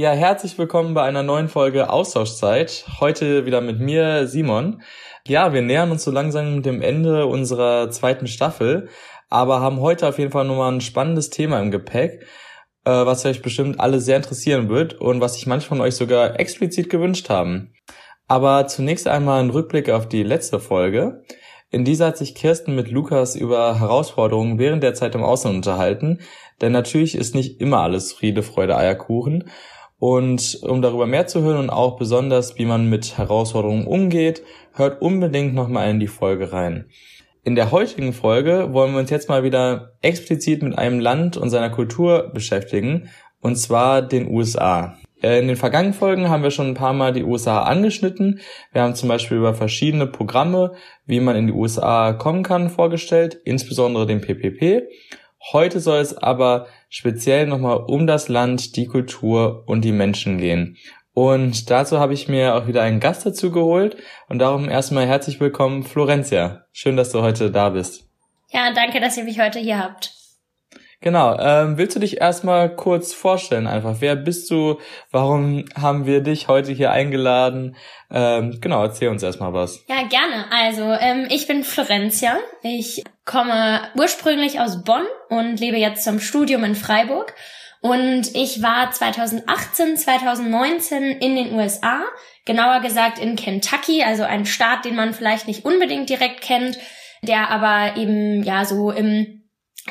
Ja, herzlich willkommen bei einer neuen Folge Austauschzeit. Heute wieder mit mir, Simon. Ja, wir nähern uns so langsam dem Ende unserer zweiten Staffel, aber haben heute auf jeden Fall nochmal ein spannendes Thema im Gepäck, äh, was euch bestimmt alle sehr interessieren wird und was sich manche von euch sogar explizit gewünscht haben. Aber zunächst einmal ein Rückblick auf die letzte Folge. In dieser hat sich Kirsten mit Lukas über Herausforderungen während der Zeit im Ausland unterhalten, denn natürlich ist nicht immer alles Friede, Freude, Eierkuchen. Und um darüber mehr zu hören und auch besonders, wie man mit Herausforderungen umgeht, hört unbedingt nochmal in die Folge rein. In der heutigen Folge wollen wir uns jetzt mal wieder explizit mit einem Land und seiner Kultur beschäftigen, und zwar den USA. Äh, in den vergangenen Folgen haben wir schon ein paar Mal die USA angeschnitten. Wir haben zum Beispiel über verschiedene Programme, wie man in die USA kommen kann, vorgestellt, insbesondere den PPP. Heute soll es aber speziell nochmal um das Land, die Kultur und die Menschen gehen. Und dazu habe ich mir auch wieder einen Gast dazu geholt und darum erstmal herzlich willkommen, Florencia. Schön, dass du heute da bist. Ja, danke, dass ihr mich heute hier habt. Genau, ähm, willst du dich erstmal kurz vorstellen einfach? Wer bist du? Warum haben wir dich heute hier eingeladen? Ähm, genau, erzähl uns erstmal was. Ja, gerne. Also, ähm, ich bin Florencia. Ich komme ursprünglich aus Bonn und lebe jetzt zum Studium in Freiburg. Und ich war 2018, 2019 in den USA, genauer gesagt in Kentucky, also ein Staat, den man vielleicht nicht unbedingt direkt kennt, der aber eben ja so im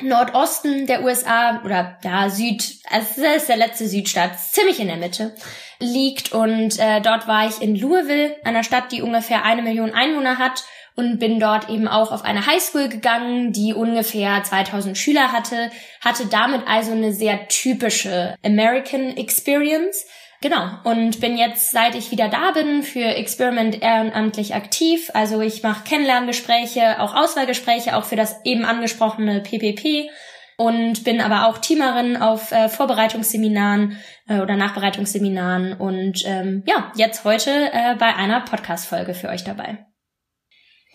Nordosten der USA oder ja Süd, also das ist der letzte Südstaat, ziemlich in der Mitte liegt und äh, dort war ich in Louisville, einer Stadt, die ungefähr eine Million Einwohner hat und bin dort eben auch auf eine Highschool gegangen, die ungefähr 2000 Schüler hatte, hatte damit also eine sehr typische American Experience Genau, und bin jetzt, seit ich wieder da bin, für Experiment ehrenamtlich aktiv. Also ich mache Kennenlerngespräche, auch Auswahlgespräche, auch für das eben angesprochene PPP und bin aber auch Teamerin auf äh, Vorbereitungsseminaren äh, oder Nachbereitungsseminaren und ähm, ja, jetzt heute äh, bei einer Podcast-Folge für euch dabei.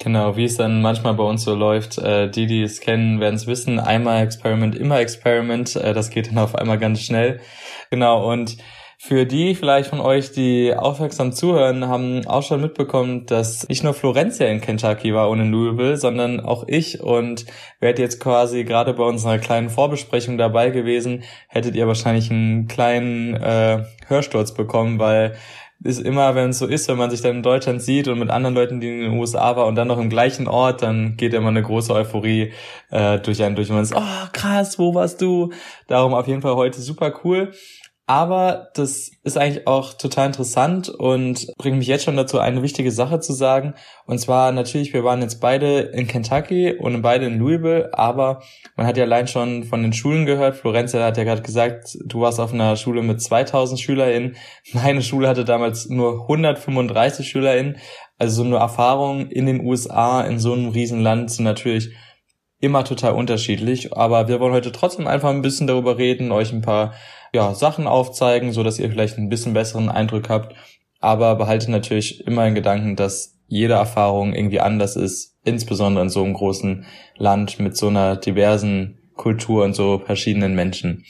Genau, wie es dann manchmal bei uns so läuft, äh, die, die es kennen, werden es wissen, einmal Experiment, immer Experiment, äh, das geht dann auf einmal ganz schnell. Genau, und für die vielleicht von euch, die aufmerksam zuhören, haben auch schon mitbekommen, dass nicht nur Florencia in Kentucky war ohne Louisville, sondern auch ich und wärt jetzt quasi gerade bei unserer kleinen Vorbesprechung dabei gewesen, hättet ihr wahrscheinlich einen kleinen äh, Hörsturz bekommen, weil ist immer, wenn es so ist, wenn man sich dann in Deutschland sieht und mit anderen Leuten, die in den USA war und dann noch im gleichen Ort, dann geht immer eine große Euphorie äh, durch einen durch und man ist, oh krass, wo warst du? Darum auf jeden Fall heute super cool. Aber das ist eigentlich auch total interessant und bringt mich jetzt schon dazu, eine wichtige Sache zu sagen. Und zwar natürlich, wir waren jetzt beide in Kentucky und beide in Louisville, aber man hat ja allein schon von den Schulen gehört. Florenz hat ja gerade gesagt, du warst auf einer Schule mit 2000 SchülerInnen. Meine Schule hatte damals nur 135 SchülerInnen. Also so eine Erfahrung in den USA, in so einem Riesenland sind natürlich immer total unterschiedlich. Aber wir wollen heute trotzdem einfach ein bisschen darüber reden, euch ein paar ja, Sachen aufzeigen, so dass ihr vielleicht ein bisschen besseren Eindruck habt. Aber behaltet natürlich immer in Gedanken, dass jede Erfahrung irgendwie anders ist, insbesondere in so einem großen Land mit so einer diversen Kultur und so verschiedenen Menschen.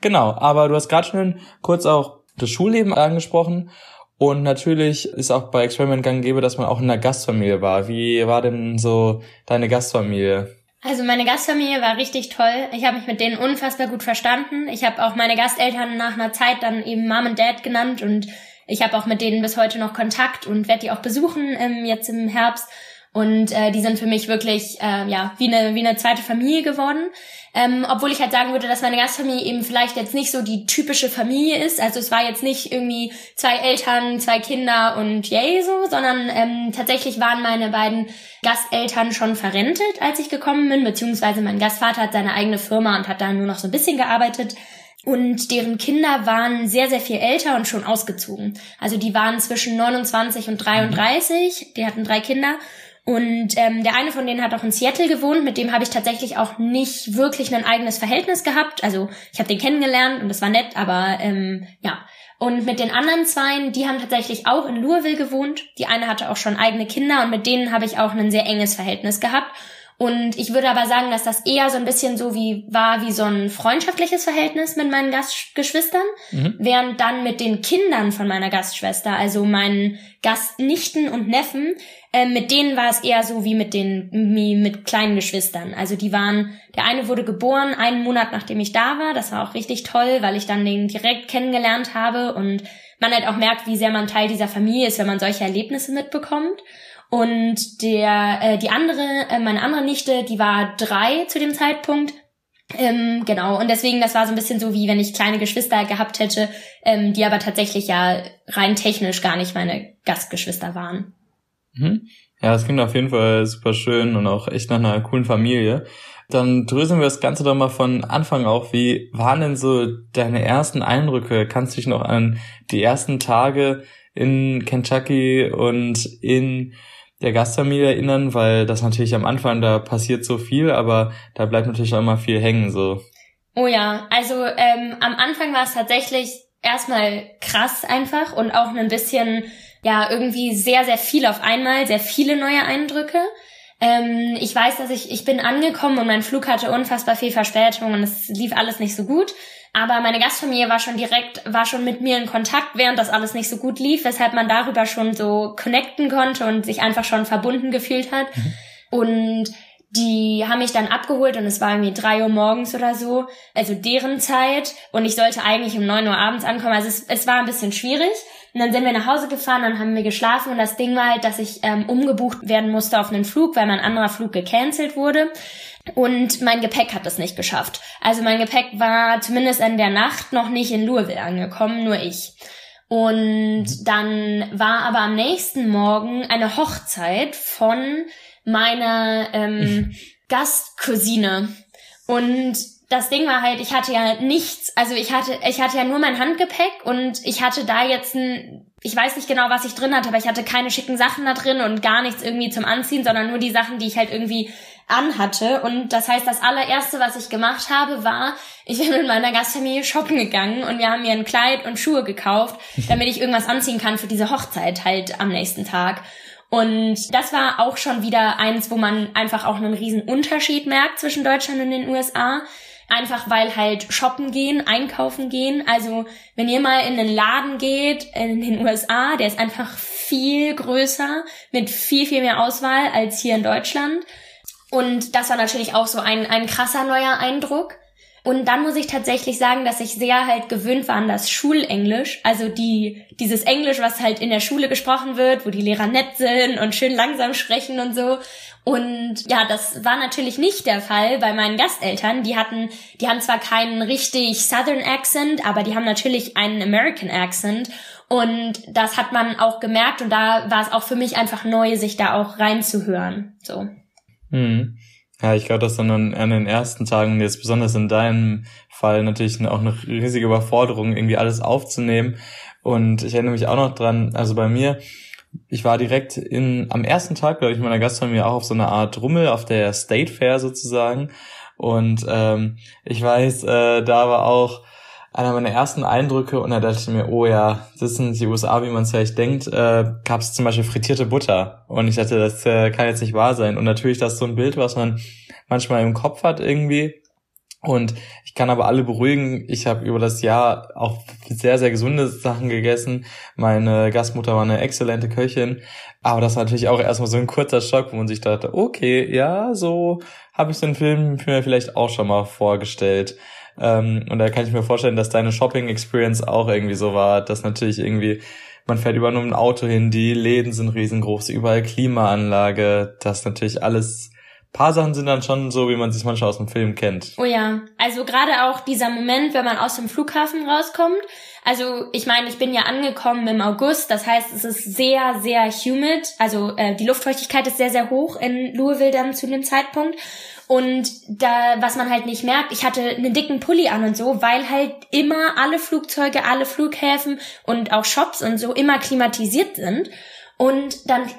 Genau, aber du hast gerade schon kurz auch das Schulleben angesprochen. Und natürlich ist auch bei Experiment gang gäbe, dass man auch in einer Gastfamilie war. Wie war denn so deine Gastfamilie? Also meine Gastfamilie war richtig toll. Ich habe mich mit denen unfassbar gut verstanden. Ich habe auch meine Gasteltern nach einer Zeit dann eben Mom und Dad genannt und ich habe auch mit denen bis heute noch Kontakt und werde die auch besuchen ähm, jetzt im Herbst. Und äh, die sind für mich wirklich äh, ja wie eine wie eine zweite Familie geworden. Ähm, obwohl ich halt sagen würde, dass meine Gastfamilie eben vielleicht jetzt nicht so die typische Familie ist. Also es war jetzt nicht irgendwie zwei Eltern, zwei Kinder und yay so, sondern ähm, tatsächlich waren meine beiden Gasteltern schon verrentet, als ich gekommen bin, beziehungsweise mein Gastvater hat seine eigene Firma und hat da nur noch so ein bisschen gearbeitet. Und deren Kinder waren sehr, sehr viel älter und schon ausgezogen. Also die waren zwischen 29 und 33, die hatten drei Kinder und ähm, der eine von denen hat auch in Seattle gewohnt, mit dem habe ich tatsächlich auch nicht wirklich ein eigenes Verhältnis gehabt. Also ich habe den kennengelernt und das war nett, aber ähm, ja. Und mit den anderen zwei, die haben tatsächlich auch in Louisville gewohnt. Die eine hatte auch schon eigene Kinder und mit denen habe ich auch ein sehr enges Verhältnis gehabt. Und ich würde aber sagen, dass das eher so ein bisschen so wie war wie so ein freundschaftliches Verhältnis mit meinen Gastgeschwistern, mhm. während dann mit den Kindern von meiner Gastschwester, also meinen Gastnichten und Neffen, äh, mit denen war es eher so wie mit den wie mit kleinen Geschwistern. Also die waren, der eine wurde geboren einen Monat nachdem ich da war. Das war auch richtig toll, weil ich dann den direkt kennengelernt habe und man halt auch merkt, wie sehr man Teil dieser Familie ist, wenn man solche Erlebnisse mitbekommt. Und der, äh, die andere, äh, meine andere Nichte, die war drei zu dem Zeitpunkt. Ähm, genau, und deswegen, das war so ein bisschen so, wie wenn ich kleine Geschwister gehabt hätte, ähm, die aber tatsächlich ja rein technisch gar nicht meine Gastgeschwister waren. Mhm. Ja, das klingt auf jeden Fall super schön und auch echt nach einer coolen Familie. Dann dröseln wir das Ganze doch mal von Anfang auf. Wie waren denn so deine ersten Eindrücke? Kannst du dich noch an die ersten Tage in Kentucky und in der Gastfamilie erinnern, weil das natürlich am Anfang, da passiert so viel, aber da bleibt natürlich auch immer viel hängen, so. Oh ja, also ähm, am Anfang war es tatsächlich erstmal krass einfach und auch ein bisschen, ja, irgendwie sehr, sehr viel auf einmal, sehr viele neue Eindrücke. Ähm, ich weiß, dass ich, ich bin angekommen und mein Flug hatte unfassbar viel Verspätung und es lief alles nicht so gut. Aber meine Gastfamilie war schon direkt, war schon mit mir in Kontakt, während das alles nicht so gut lief, weshalb man darüber schon so connecten konnte und sich einfach schon verbunden gefühlt hat. Mhm. Und die haben mich dann abgeholt und es war irgendwie drei Uhr morgens oder so, also deren Zeit. Und ich sollte eigentlich um neun Uhr abends ankommen. Also es, es war ein bisschen schwierig. Und dann sind wir nach Hause gefahren und haben wir geschlafen. Und das Ding war halt, dass ich ähm, umgebucht werden musste auf einen Flug, weil mein anderer Flug gecancelt wurde. Und mein Gepäck hat es nicht geschafft. Also mein Gepäck war zumindest in der Nacht noch nicht in Louisville angekommen, nur ich. Und dann war aber am nächsten Morgen eine Hochzeit von meiner ähm, Gastcousine. Und das Ding war halt, ich hatte ja nichts, also ich hatte, ich hatte ja nur mein Handgepäck und ich hatte da jetzt ein, ich weiß nicht genau, was ich drin hatte, aber ich hatte keine schicken Sachen da drin und gar nichts irgendwie zum Anziehen, sondern nur die Sachen, die ich halt irgendwie anhatte. Und das heißt, das allererste, was ich gemacht habe, war, ich bin mit meiner Gastfamilie shoppen gegangen und wir haben mir ein Kleid und Schuhe gekauft, damit ich irgendwas anziehen kann für diese Hochzeit halt am nächsten Tag. Und das war auch schon wieder eins, wo man einfach auch einen riesen Unterschied merkt zwischen Deutschland und den USA. Einfach weil halt shoppen gehen, einkaufen gehen. Also wenn ihr mal in einen Laden geht in den USA, der ist einfach viel größer mit viel, viel mehr Auswahl als hier in Deutschland. Und das war natürlich auch so ein, ein krasser neuer Eindruck. Und dann muss ich tatsächlich sagen, dass ich sehr halt gewöhnt war an das Schulenglisch. Also die, dieses Englisch, was halt in der Schule gesprochen wird, wo die Lehrer nett sind und schön langsam sprechen und so. Und ja, das war natürlich nicht der Fall bei meinen Gasteltern. Die hatten, die haben zwar keinen richtig Southern Accent, aber die haben natürlich einen American Accent. Und das hat man auch gemerkt und da war es auch für mich einfach neu, sich da auch reinzuhören. So. Hm. Ja, ich glaube, dass dann an den ersten Tagen, jetzt besonders in deinem Fall, natürlich auch eine riesige Überforderung, irgendwie alles aufzunehmen. Und ich erinnere mich auch noch dran, also bei mir, ich war direkt in, am ersten Tag, glaube ich, meiner Gastfamilie auch auf so einer Art Rummel, auf der State Fair sozusagen. Und ähm, ich weiß, äh, da war auch einer meiner ersten Eindrücke und da dachte ich mir, oh ja, das sind die USA, wie man es vielleicht denkt, äh, gab es zum Beispiel frittierte Butter. Und ich dachte, das äh, kann jetzt nicht wahr sein. Und natürlich das ist so ein Bild, was man manchmal im Kopf hat irgendwie. Und ich kann aber alle beruhigen, ich habe über das Jahr auch sehr, sehr gesunde Sachen gegessen. Meine Gastmutter war eine exzellente Köchin. Aber das war natürlich auch erstmal so ein kurzer Schock, wo man sich dachte, okay, ja, so habe ich den Film mir vielleicht auch schon mal vorgestellt. Ähm, und da kann ich mir vorstellen, dass deine Shopping-Experience auch irgendwie so war, dass natürlich irgendwie man fährt über nur ein Auto hin, die Läden sind riesengroß, überall Klimaanlage, das natürlich alles paar Sachen sind dann schon so, wie man sich manchmal aus dem Film kennt. Oh ja, also gerade auch dieser Moment, wenn man aus dem Flughafen rauskommt. Also ich meine, ich bin ja angekommen im August, das heißt, es ist sehr, sehr humid. Also äh, die Luftfeuchtigkeit ist sehr, sehr hoch in Louisville dann zu dem Zeitpunkt. Und da, was man halt nicht merkt, ich hatte einen dicken Pulli an und so, weil halt immer alle Flugzeuge, alle Flughäfen und auch Shops und so immer klimatisiert sind. Und dann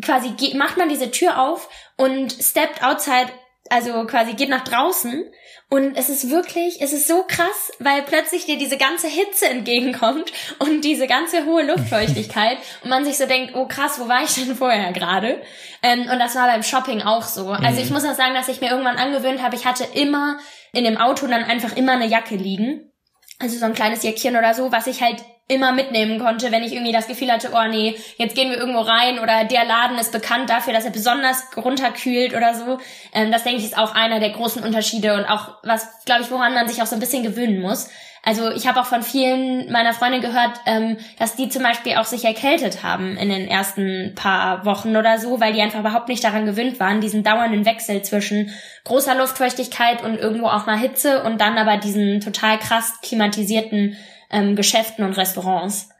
quasi macht man diese Tür auf und steppt outside also quasi geht nach draußen und es ist wirklich, es ist so krass, weil plötzlich dir diese ganze Hitze entgegenkommt und diese ganze hohe Luftfeuchtigkeit und man sich so denkt, oh krass, wo war ich denn vorher gerade? Ähm, und das war beim Shopping auch so. Also mhm. ich muss auch sagen, dass ich mir irgendwann angewöhnt habe, ich hatte immer in dem Auto dann einfach immer eine Jacke liegen. Also so ein kleines Jäckchen oder so, was ich halt immer mitnehmen konnte, wenn ich irgendwie das Gefühl hatte, oh nee, jetzt gehen wir irgendwo rein oder der Laden ist bekannt dafür, dass er besonders runterkühlt oder so. Ähm, das denke ich ist auch einer der großen Unterschiede und auch was, glaube ich, woran man sich auch so ein bisschen gewöhnen muss. Also ich habe auch von vielen meiner Freunde gehört, ähm, dass die zum Beispiel auch sich erkältet haben in den ersten paar Wochen oder so, weil die einfach überhaupt nicht daran gewöhnt waren, diesen dauernden Wechsel zwischen großer Luftfeuchtigkeit und irgendwo auch mal Hitze und dann aber diesen total krass klimatisierten ähm, Geschäften und Restaurants.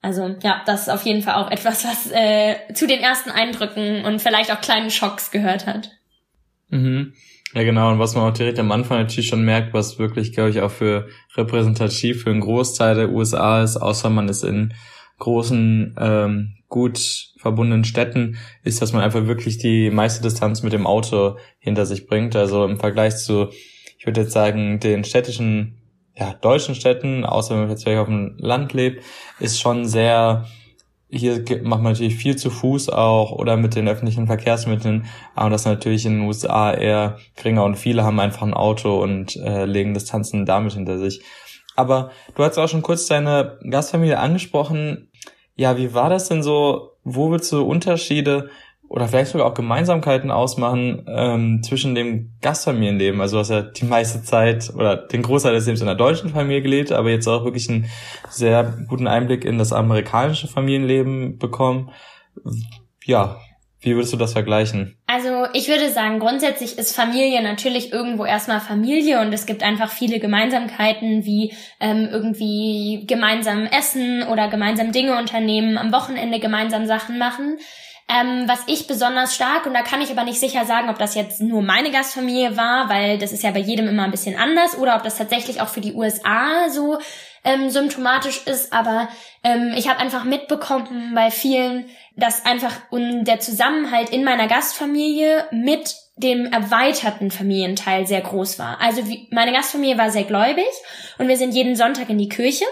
Also ja, das ist auf jeden Fall auch etwas, was äh, zu den ersten Eindrücken und vielleicht auch kleinen Schocks gehört hat. Mhm. Ja, genau. Und was man auch direkt am Anfang natürlich schon merkt, was wirklich, glaube ich, auch für repräsentativ für einen Großteil der USA ist, außer man ist in großen, ähm, gut verbundenen Städten, ist, dass man einfach wirklich die meiste Distanz mit dem Auto hinter sich bringt. Also im Vergleich zu, ich würde jetzt sagen, den städtischen ja, deutschen Städten, außer wenn man jetzt vielleicht auf dem Land lebt, ist schon sehr, hier macht man natürlich viel zu Fuß auch oder mit den öffentlichen Verkehrsmitteln, aber das natürlich in den USA eher geringer und viele haben einfach ein Auto und äh, legen Distanzen damit hinter sich. Aber du hast auch schon kurz deine Gastfamilie angesprochen. Ja, wie war das denn so? Wo willst du Unterschiede oder vielleicht sogar auch Gemeinsamkeiten ausmachen ähm, zwischen dem Gastfamilienleben. Also du hast ja die meiste Zeit oder den Großteil des Lebens in einer deutschen Familie gelebt, aber jetzt auch wirklich einen sehr guten Einblick in das amerikanische Familienleben bekommen. Ja, wie würdest du das vergleichen? Also ich würde sagen, grundsätzlich ist Familie natürlich irgendwo erstmal Familie und es gibt einfach viele Gemeinsamkeiten wie ähm, irgendwie gemeinsam essen oder gemeinsam Dinge unternehmen, am Wochenende gemeinsam Sachen machen. Ähm, was ich besonders stark, und da kann ich aber nicht sicher sagen, ob das jetzt nur meine Gastfamilie war, weil das ist ja bei jedem immer ein bisschen anders, oder ob das tatsächlich auch für die USA so ähm, symptomatisch ist, aber ähm, ich habe einfach mitbekommen bei vielen, dass einfach der Zusammenhalt in meiner Gastfamilie mit dem erweiterten Familienteil sehr groß war. Also wie, meine Gastfamilie war sehr gläubig und wir sind jeden Sonntag in die Kirche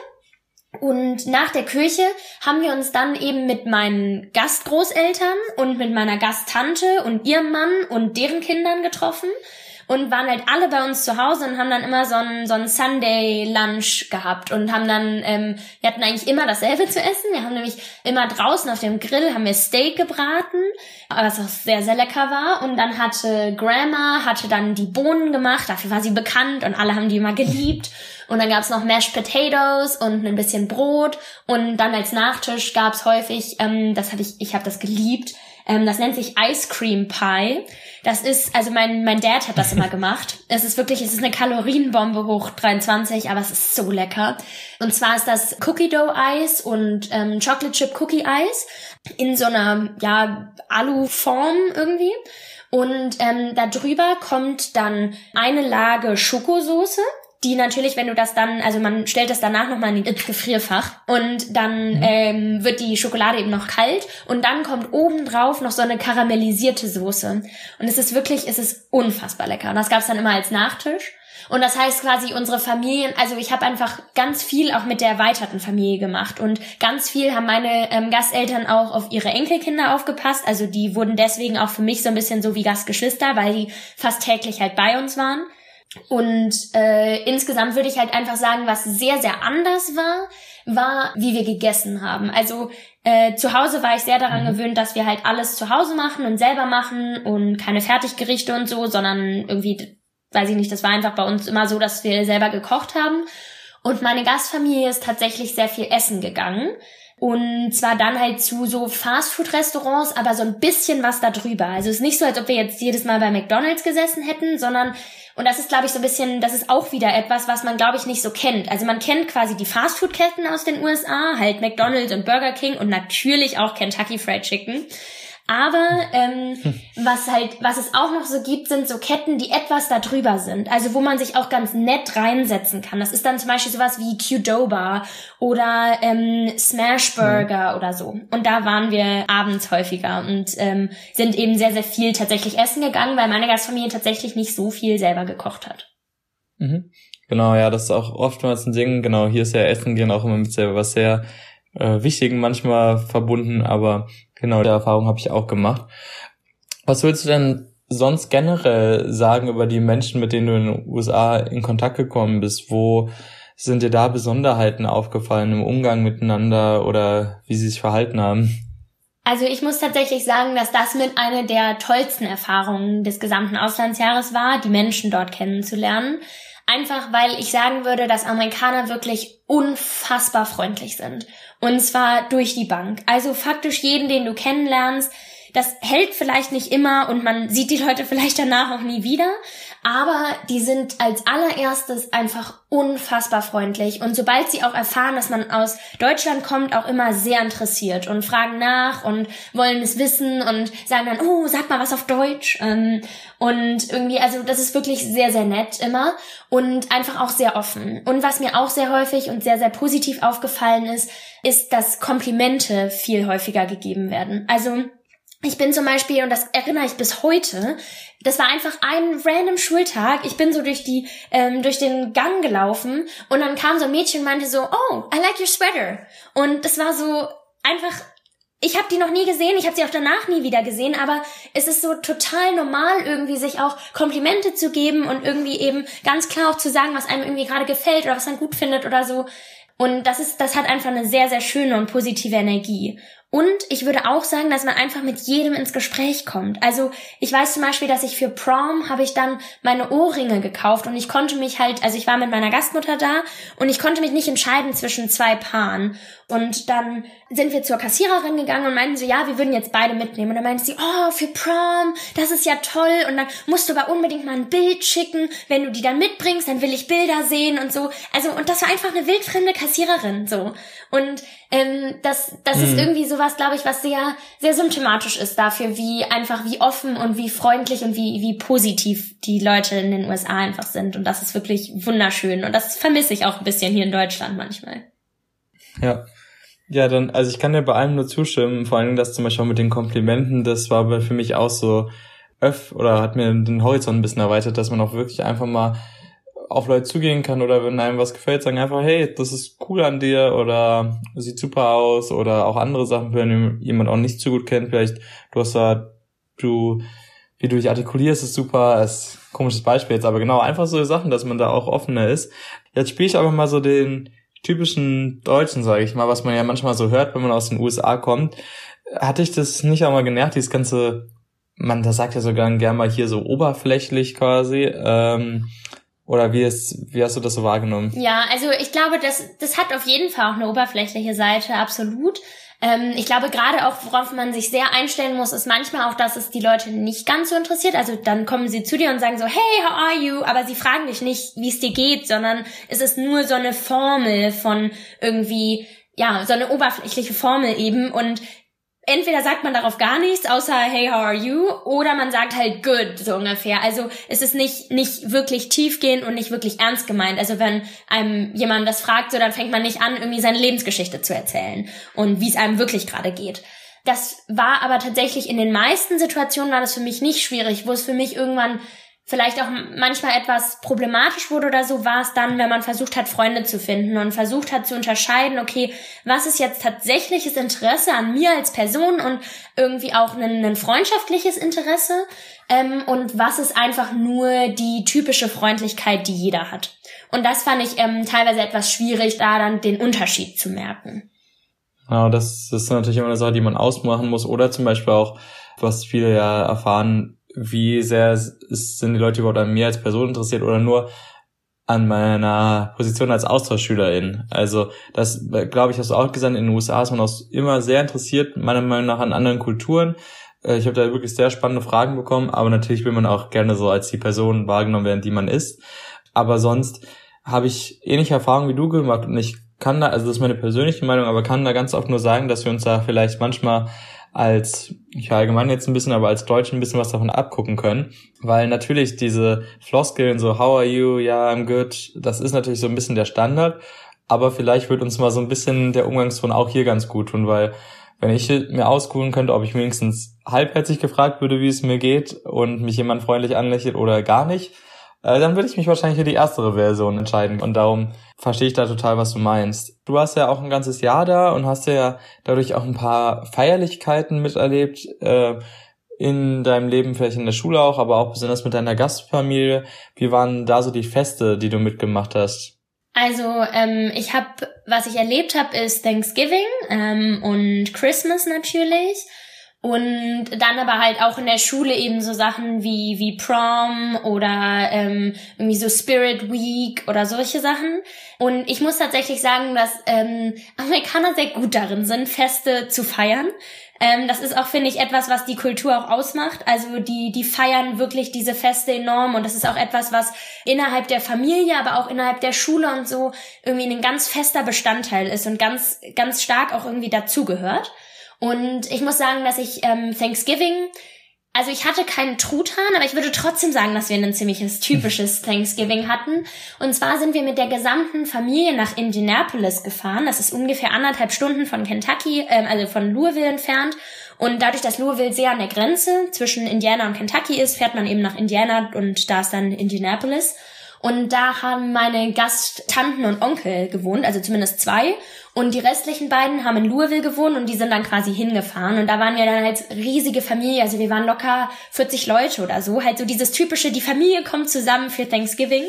und nach der Kirche haben wir uns dann eben mit meinen Gastgroßeltern und mit meiner Gasttante und ihrem Mann und deren Kindern getroffen und waren halt alle bei uns zu Hause und haben dann immer so ein, so ein Sunday Lunch gehabt und haben dann, ähm, wir hatten eigentlich immer dasselbe zu essen. Wir haben nämlich immer draußen auf dem Grill haben wir Steak gebraten, was auch sehr, sehr lecker war. Und dann hatte Grandma, hatte dann die Bohnen gemacht, dafür war sie bekannt und alle haben die immer geliebt. Und dann gab's noch Mashed Potatoes und ein bisschen Brot. Und dann als Nachtisch gab's häufig, ähm, das habe ich, ich habe das geliebt, ähm, das nennt sich Ice Cream Pie. Das ist, also mein, mein Dad hat das immer gemacht. Es ist wirklich, es ist eine Kalorienbombe hoch 23, aber es ist so lecker. Und zwar ist das Cookie Dough Eis und ähm, Chocolate Chip Cookie Eis in so einer, ja, Alu-Form irgendwie. Und ähm, da drüber kommt dann eine Lage Schokosoße die natürlich, wenn du das dann, also man stellt das danach nochmal in ins Gefrierfach und dann mhm. ähm, wird die Schokolade eben noch kalt und dann kommt oben drauf noch so eine karamellisierte Soße. Und es ist wirklich, es ist unfassbar lecker. Und das gab's dann immer als Nachtisch. Und das heißt quasi unsere Familien, also ich habe einfach ganz viel auch mit der erweiterten Familie gemacht und ganz viel haben meine ähm, Gasteltern auch auf ihre Enkelkinder aufgepasst. Also die wurden deswegen auch für mich so ein bisschen so wie Gastgeschwister, weil die fast täglich halt bei uns waren. Und äh, insgesamt würde ich halt einfach sagen, was sehr, sehr anders war, war, wie wir gegessen haben. Also äh, zu Hause war ich sehr daran mhm. gewöhnt, dass wir halt alles zu Hause machen und selber machen und keine Fertiggerichte und so, sondern irgendwie, weiß ich nicht, das war einfach bei uns immer so, dass wir selber gekocht haben. Und meine Gastfamilie ist tatsächlich sehr viel essen gegangen. Und zwar dann halt zu so Fastfood-Restaurants, aber so ein bisschen was da drüber. Also es ist nicht so, als ob wir jetzt jedes Mal bei McDonalds gesessen hätten, sondern, und das ist, glaube ich, so ein bisschen, das ist auch wieder etwas, was man, glaube ich, nicht so kennt. Also man kennt quasi die Fastfood-Ketten aus den USA, halt McDonalds und Burger King und natürlich auch Kentucky Fried Chicken. Aber ähm, was halt, was es auch noch so gibt, sind so Ketten, die etwas darüber sind. Also wo man sich auch ganz nett reinsetzen kann. Das ist dann zum Beispiel sowas wie Qdoba oder ähm, Smashburger mhm. oder so. Und da waren wir abends häufiger und ähm, sind eben sehr, sehr viel tatsächlich essen gegangen, weil meine Gastfamilie tatsächlich nicht so viel selber gekocht hat. Mhm. Genau, ja, das ist auch oftmals ein Ding. Genau, hier ist ja Essen gehen auch immer mit selber was sehr äh, Wichtigen manchmal verbunden, aber genau, die Erfahrung habe ich auch gemacht. Was willst du denn sonst generell sagen über die Menschen, mit denen du in den USA in Kontakt gekommen bist? Wo sind dir da Besonderheiten aufgefallen im Umgang miteinander oder wie sie sich verhalten haben? Also ich muss tatsächlich sagen, dass das mit einer der tollsten Erfahrungen des gesamten Auslandsjahres war, die Menschen dort kennenzulernen. Einfach weil ich sagen würde, dass Amerikaner wirklich unfassbar freundlich sind. Und zwar durch die Bank. Also faktisch jeden, den du kennenlernst, das hält vielleicht nicht immer und man sieht die Leute vielleicht danach auch nie wieder, aber die sind als allererstes einfach unfassbar freundlich und sobald sie auch erfahren, dass man aus Deutschland kommt, auch immer sehr interessiert und fragen nach und wollen es wissen und sagen dann, oh, sag mal was auf Deutsch ähm, und irgendwie, also das ist wirklich sehr, sehr nett immer und einfach auch sehr offen. Und was mir auch sehr häufig und sehr, sehr positiv aufgefallen ist, ist, dass Komplimente viel häufiger gegeben werden. Also ich bin zum Beispiel, und das erinnere ich bis heute, das war einfach ein random Schultag. Ich bin so durch die, ähm, durch den Gang gelaufen und dann kam so ein Mädchen und meinte so, oh, I like your sweater. Und das war so einfach, ich habe die noch nie gesehen, ich habe sie auch danach nie wieder gesehen, aber es ist so total normal irgendwie sich auch Komplimente zu geben und irgendwie eben ganz klar auch zu sagen, was einem irgendwie gerade gefällt oder was man gut findet oder so. Und das ist, das hat einfach eine sehr, sehr schöne und positive Energie. Und ich würde auch sagen, dass man einfach mit jedem ins Gespräch kommt. Also ich weiß zum Beispiel, dass ich für Prom habe ich dann meine Ohrringe gekauft und ich konnte mich halt, also ich war mit meiner Gastmutter da und ich konnte mich nicht entscheiden zwischen zwei Paaren. Und dann sind wir zur Kassiererin gegangen und meinten so, ja, wir würden jetzt beide mitnehmen. Und dann meinte sie, oh, für Prom, das ist ja toll. Und dann musst du aber unbedingt mal ein Bild schicken. Wenn du die dann mitbringst, dann will ich Bilder sehen und so. Also, und das war einfach eine wildfremde Kassiererin, so. Und ähm, das, das mhm. ist irgendwie sowas, glaube ich, was sehr, sehr symptomatisch ist dafür, wie einfach, wie offen und wie freundlich und wie, wie positiv die Leute in den USA einfach sind. Und das ist wirklich wunderschön. Und das vermisse ich auch ein bisschen hier in Deutschland manchmal. Ja. Ja, dann, also ich kann dir bei allem nur zustimmen, vor allem das zum Beispiel auch mit den Komplimenten, das war für mich auch so öff oder hat mir den Horizont ein bisschen erweitert, dass man auch wirklich einfach mal auf Leute zugehen kann oder wenn einem was gefällt, sagen einfach, hey, das ist cool an dir oder sieht super aus oder auch andere Sachen, wenn jemand auch nicht so gut kennt, vielleicht du hast da, du, wie du dich artikulierst, ist super, ist komisches Beispiel jetzt, aber genau, einfach so Sachen, dass man da auch offener ist. Jetzt spiele ich aber mal so den typischen Deutschen, sage ich mal, was man ja manchmal so hört, wenn man aus den USA kommt. Hatte ich das nicht auch mal genervt, dieses ganze, man, das sagt ja sogar gern mal hier so oberflächlich quasi, ähm, oder wie, ist, wie hast du das so wahrgenommen? Ja, also ich glaube, das, das hat auf jeden Fall auch eine oberflächliche Seite, absolut. Ähm, ich glaube, gerade auch, worauf man sich sehr einstellen muss, ist manchmal auch, dass es die Leute nicht ganz so interessiert. Also dann kommen sie zu dir und sagen so, hey, how are you? Aber sie fragen dich nicht, wie es dir geht, sondern es ist nur so eine Formel von irgendwie, ja, so eine oberflächliche Formel eben. Und entweder sagt man darauf gar nichts, außer hey, how are you? Oder man sagt halt good, so ungefähr. Also es ist nicht, nicht wirklich tiefgehend und nicht wirklich ernst gemeint. Also wenn einem jemand das fragt, so dann fängt man nicht an, irgendwie seine Lebensgeschichte zu erzählen und wie es einem wirklich gerade geht. Das war aber tatsächlich in den meisten Situationen war das für mich nicht schwierig, wo es für mich irgendwann vielleicht auch manchmal etwas problematisch wurde oder so, war es dann, wenn man versucht hat, Freunde zu finden und versucht hat zu unterscheiden, okay, was ist jetzt tatsächliches Interesse an mir als Person und irgendwie auch ein, ein freundschaftliches Interesse ähm, und was ist einfach nur die typische Freundlichkeit, die jeder hat. Und das fand ich ähm, teilweise etwas schwierig, da dann den Unterschied zu merken. Ja, das ist natürlich immer eine Sache, die man ausmachen muss. Oder zum Beispiel auch, was viele ja erfahren, wie sehr sind die Leute überhaupt an mir als Person interessiert oder nur an meiner Position als Austauschschülerin. Also das, glaube ich, hast du auch gesagt, in den USA ist man auch immer sehr interessiert, meiner Meinung nach, an anderen Kulturen. Äh, ich habe da wirklich sehr spannende Fragen bekommen, aber natürlich will man auch gerne so als die Person wahrgenommen werden, die man ist. Aber sonst habe ich ähnliche Erfahrungen wie du gemacht und ich kann da, also das ist meine persönliche Meinung, aber kann da ganz oft nur sagen, dass wir uns da vielleicht manchmal als, ich allgemein jetzt ein bisschen, aber als Deutsche ein bisschen was davon abgucken können. Weil natürlich diese Floskeln, so how are you, ja, yeah, I'm good, das ist natürlich so ein bisschen der Standard. Aber vielleicht wird uns mal so ein bisschen der Umgangston auch hier ganz gut tun, weil wenn ich mir auskugeln könnte, ob ich wenigstens halbherzig gefragt würde, wie es mir geht und mich jemand freundlich anlächelt oder gar nicht, äh, dann würde ich mich wahrscheinlich für die erstere Version entscheiden. Und darum verstehe ich da total, was du meinst. Du hast ja auch ein ganzes Jahr da und hast ja dadurch auch ein paar Feierlichkeiten miterlebt. Äh, in deinem Leben, vielleicht in der Schule auch, aber auch besonders mit deiner Gastfamilie. Wie waren da so die Feste, die du mitgemacht hast? Also ähm, ich habe, was ich erlebt habe, ist Thanksgiving ähm, und Christmas natürlich. Und dann aber halt auch in der Schule eben so Sachen wie, wie Prom oder ähm, irgendwie so Spirit Week oder solche Sachen. Und ich muss tatsächlich sagen, dass ähm, Amerikaner sehr gut darin sind, Feste zu feiern. Ähm, das ist auch, finde ich, etwas, was die Kultur auch ausmacht. Also die, die feiern wirklich diese Feste enorm und das ist auch etwas, was innerhalb der Familie, aber auch innerhalb der Schule und so irgendwie ein ganz fester Bestandteil ist und ganz, ganz stark auch irgendwie dazugehört. Und ich muss sagen, dass ich ähm, Thanksgiving, also ich hatte keinen Truthahn, aber ich würde trotzdem sagen, dass wir ein ziemliches typisches Thanksgiving hatten. Und zwar sind wir mit der gesamten Familie nach Indianapolis gefahren. Das ist ungefähr anderthalb Stunden von Kentucky, ähm, also von Louisville entfernt. Und dadurch, dass Louisville sehr an der Grenze zwischen Indiana und Kentucky ist, fährt man eben nach Indiana und da ist dann Indianapolis. Und da haben meine Gasttanten und Onkel gewohnt, also zumindest zwei. Und die restlichen beiden haben in Louisville gewohnt und die sind dann quasi hingefahren. Und da waren wir dann als riesige Familie, also wir waren locker 40 Leute oder so. Halt so dieses typische, die Familie kommt zusammen für Thanksgiving.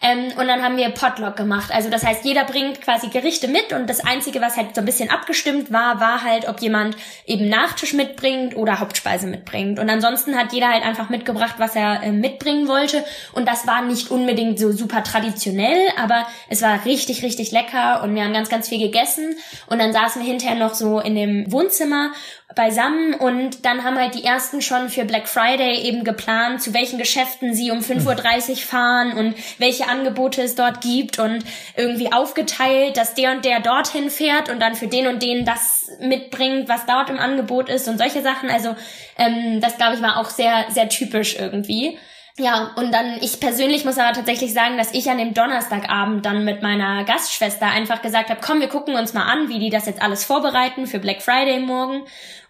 Ähm, und dann haben wir Potluck gemacht. Also das heißt, jeder bringt quasi Gerichte mit und das Einzige, was halt so ein bisschen abgestimmt war, war halt, ob jemand eben Nachtisch mitbringt oder Hauptspeise mitbringt. Und ansonsten hat jeder halt einfach mitgebracht, was er äh, mitbringen wollte. Und das war nicht unbedingt so super traditionell, aber es war richtig, richtig lecker und wir haben ganz, ganz viel gegessen. Und dann saßen wir hinterher noch so in dem Wohnzimmer beisammen und dann haben halt die ersten schon für Black Friday eben geplant, zu welchen Geschäften sie um 5.30 Uhr fahren und welche Angebote es dort gibt und irgendwie aufgeteilt, dass der und der dorthin fährt und dann für den und den das mitbringt, was dort im Angebot ist und solche Sachen. Also ähm, das glaube ich war auch sehr, sehr typisch irgendwie. Ja, und dann, ich persönlich muss aber tatsächlich sagen, dass ich an dem Donnerstagabend dann mit meiner Gastschwester einfach gesagt habe, komm, wir gucken uns mal an, wie die das jetzt alles vorbereiten für Black Friday morgen.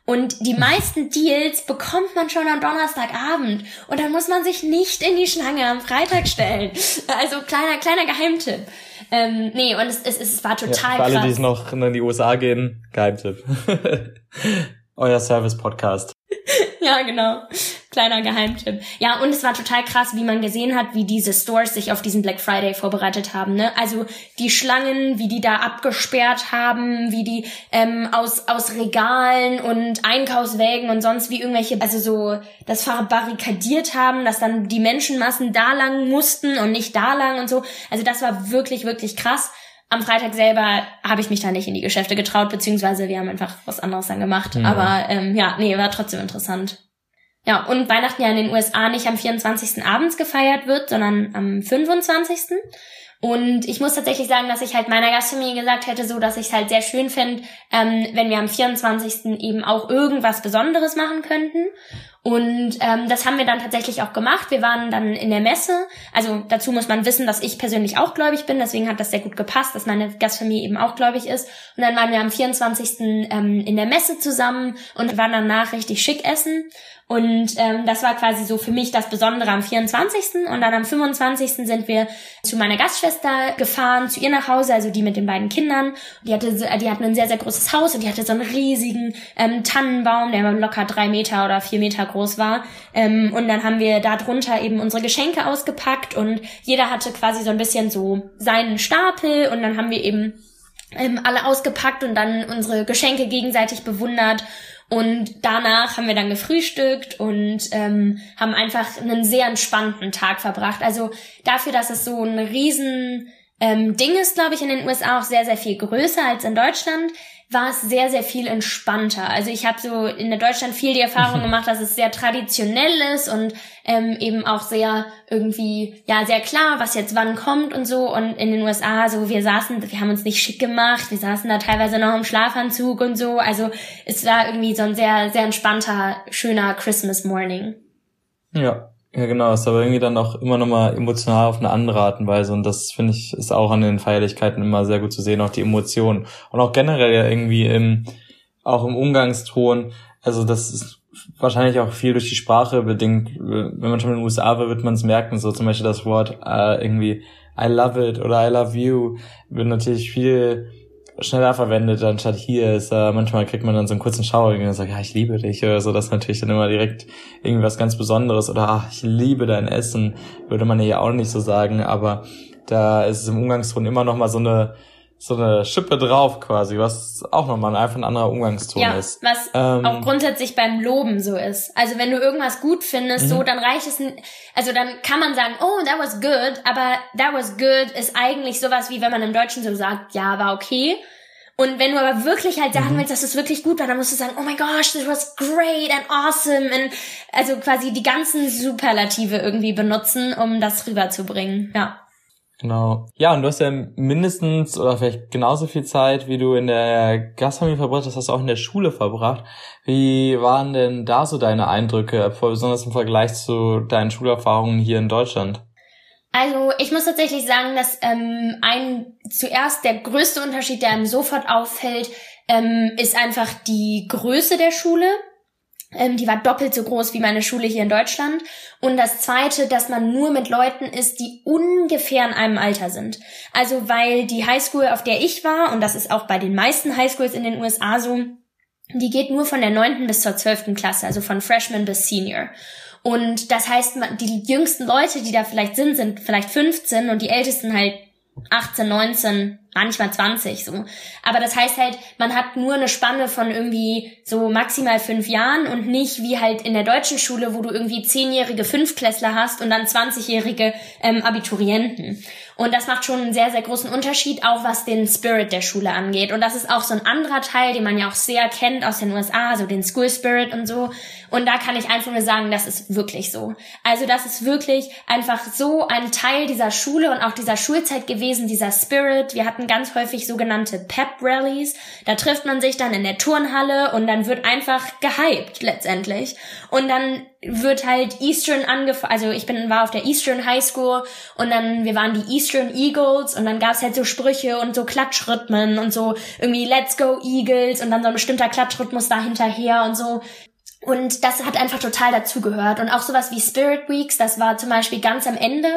Und die meisten Deals bekommt man schon am Donnerstagabend. Und dann muss man sich nicht in die Schlange am Freitag stellen. Also kleiner, kleiner Geheimtipp. Ähm, nee, und es, es, es war total ja, für alle, krass. die es noch in die USA gehen, Geheimtipp. Euer Service-Podcast. ja, genau. Kleiner Geheimtipp. Ja, und es war total krass, wie man gesehen hat, wie diese Stores sich auf diesen Black Friday vorbereitet haben. Ne? Also die Schlangen, wie die da abgesperrt haben, wie die ähm, aus, aus Regalen und Einkaufswägen und sonst wie irgendwelche, also so das verbarrikadiert haben, dass dann die Menschenmassen da lang mussten und nicht da lang und so. Also das war wirklich, wirklich krass. Am Freitag selber habe ich mich da nicht in die Geschäfte getraut, beziehungsweise wir haben einfach was anderes dann gemacht. Mhm. Aber ähm, ja, nee, war trotzdem interessant. Ja, und Weihnachten ja in den USA nicht am 24. abends gefeiert wird, sondern am 25. Und ich muss tatsächlich sagen, dass ich halt meiner Gastfamilie gesagt hätte, so dass ich es halt sehr schön fände, ähm, wenn wir am 24. eben auch irgendwas Besonderes machen könnten. Und ähm, das haben wir dann tatsächlich auch gemacht. Wir waren dann in der Messe. Also dazu muss man wissen, dass ich persönlich auch gläubig bin. Deswegen hat das sehr gut gepasst, dass meine Gastfamilie eben auch gläubig ist. Und dann waren wir am 24. Ähm, in der Messe zusammen und waren danach richtig schick essen. Und ähm, das war quasi so für mich das Besondere am 24. Und dann am 25. sind wir zu meiner Gastschwester gefahren, zu ihr nach Hause, also die mit den beiden Kindern. Die hatte, die hatten ein sehr, sehr großes Haus und die hatte so einen riesigen ähm, Tannenbaum, der locker drei Meter oder vier Meter groß war. Ähm, und dann haben wir da drunter eben unsere Geschenke ausgepackt und jeder hatte quasi so ein bisschen so seinen Stapel und dann haben wir eben ähm, alle ausgepackt und dann unsere Geschenke gegenseitig bewundert und danach haben wir dann gefrühstückt und ähm, haben einfach einen sehr entspannten Tag verbracht. Also dafür, dass es so ein riesen ähm, Ding ist, glaube ich, in den USA auch sehr, sehr viel größer als in Deutschland, war es sehr, sehr viel entspannter. Also ich habe so in der Deutschland viel die Erfahrung gemacht, dass es sehr traditionell ist und ähm, eben auch sehr irgendwie, ja, sehr klar, was jetzt wann kommt und so. Und in den USA, so wir saßen, wir haben uns nicht schick gemacht, wir saßen da teilweise noch im Schlafanzug und so. Also es war irgendwie so ein sehr, sehr entspannter, schöner Christmas Morning. Ja, ja, genau, ist aber irgendwie dann auch immer nochmal emotional auf eine andere Art und Weise und das finde ich ist auch an den Feierlichkeiten immer sehr gut zu sehen, auch die Emotionen. Und auch generell ja irgendwie im, auch im Umgangston, also das ist wahrscheinlich auch viel durch die Sprache bedingt, wenn man schon in den USA war, wird man es merken, so zum Beispiel das Wort äh, irgendwie I love it oder I love you wird natürlich viel schneller verwendet, anstatt hier ist. Äh, manchmal kriegt man dann so einen kurzen Schauer und sagt, ja, ich liebe dich oder so. Das ist natürlich dann immer direkt irgendwas ganz Besonderes. Oder ach, ich liebe dein Essen, würde man ja auch nicht so sagen. Aber da ist es im Umgangston immer noch mal so eine so eine Schippe drauf quasi, was auch nochmal einfach ein anderer Umgangston ja, ist. Was ähm, auch grundsätzlich beim Loben so ist. Also wenn du irgendwas gut findest, mhm. so, dann reicht es, also dann kann man sagen, oh, that was good, aber that was good ist eigentlich sowas wie wenn man im Deutschen so sagt, ja, war okay. Und wenn du aber wirklich halt sagen mhm. willst, dass es wirklich gut war, dann musst du sagen, oh my gosh, this was great and awesome. And also quasi die ganzen Superlative irgendwie benutzen, um das rüberzubringen. Ja. Genau. Ja, und du hast ja mindestens oder vielleicht genauso viel Zeit, wie du in der Gastfamilie verbracht hast, hast du auch in der Schule verbracht. Wie waren denn da so deine Eindrücke, besonders im Vergleich zu deinen Schulerfahrungen hier in Deutschland? Also ich muss tatsächlich sagen, dass ähm, ein zuerst der größte Unterschied, der einem sofort auffällt, ähm, ist einfach die Größe der Schule. Ähm, die war doppelt so groß wie meine Schule hier in Deutschland. Und das Zweite, dass man nur mit Leuten ist, die ungefähr in einem Alter sind. Also weil die Highschool, auf der ich war, und das ist auch bei den meisten Highschools in den USA so, die geht nur von der neunten bis zur zwölften Klasse, also von Freshman bis Senior. Und das heißt, die jüngsten Leute, die da vielleicht sind, sind vielleicht 15 und die ältesten halt 18, 19, manchmal 20 so. Aber das heißt halt, man hat nur eine Spanne von irgendwie so maximal fünf Jahren und nicht wie halt in der deutschen Schule, wo du irgendwie zehnjährige Fünftklässler hast und dann 20-jährige ähm, Abiturienten. Und das macht schon einen sehr, sehr großen Unterschied, auch was den Spirit der Schule angeht. Und das ist auch so ein anderer Teil, den man ja auch sehr kennt aus den USA, so den School Spirit und so. Und da kann ich einfach nur sagen, das ist wirklich so. Also das ist wirklich einfach so ein Teil dieser Schule und auch dieser Schulzeit gewesen, dieser Spirit. Wir hatten ganz häufig sogenannte Pep-Rallies. Da trifft man sich dann in der Turnhalle und dann wird einfach gehypt letztendlich. Und dann wird halt Eastern angefangen, also ich bin war auf der Eastern High School und dann wir waren die Eastern Eagles und dann gab's halt so Sprüche und so Klatschrhythmen und so irgendwie Let's Go Eagles und dann so ein bestimmter Klatschrhythmus da hinterher und so. Und das hat einfach total dazugehört. Und auch sowas wie Spirit Weeks, das war zum Beispiel ganz am Ende,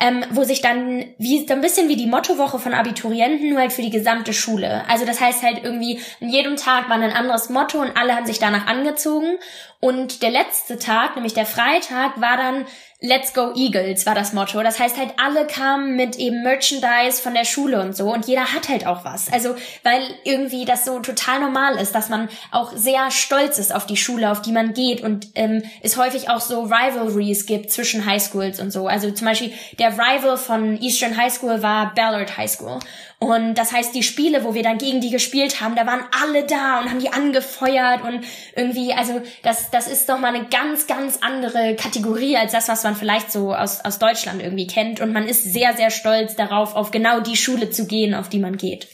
ähm, wo sich dann wie so ein bisschen wie die Mottowoche von Abiturienten, nur halt für die gesamte Schule. Also das heißt halt irgendwie, in jedem Tag war ein anderes Motto und alle haben sich danach angezogen. Und der letzte Tag, nämlich der Freitag, war dann Let's go Eagles war das Motto. Das heißt halt, alle kamen mit eben Merchandise von der Schule und so und jeder hat halt auch was. Also, weil irgendwie das so total normal ist, dass man auch sehr stolz ist auf die Schule, auf die man geht und ähm, es häufig auch so Rivalries gibt zwischen Highschools und so. Also zum Beispiel der Rival von Eastern High School war Ballard High School. Und das heißt, die Spiele, wo wir dann gegen die gespielt haben, da waren alle da und haben die angefeuert und irgendwie, also das, das ist doch mal eine ganz, ganz andere Kategorie als das, was man vielleicht so aus, aus Deutschland irgendwie kennt. Und man ist sehr, sehr stolz darauf, auf genau die Schule zu gehen, auf die man geht.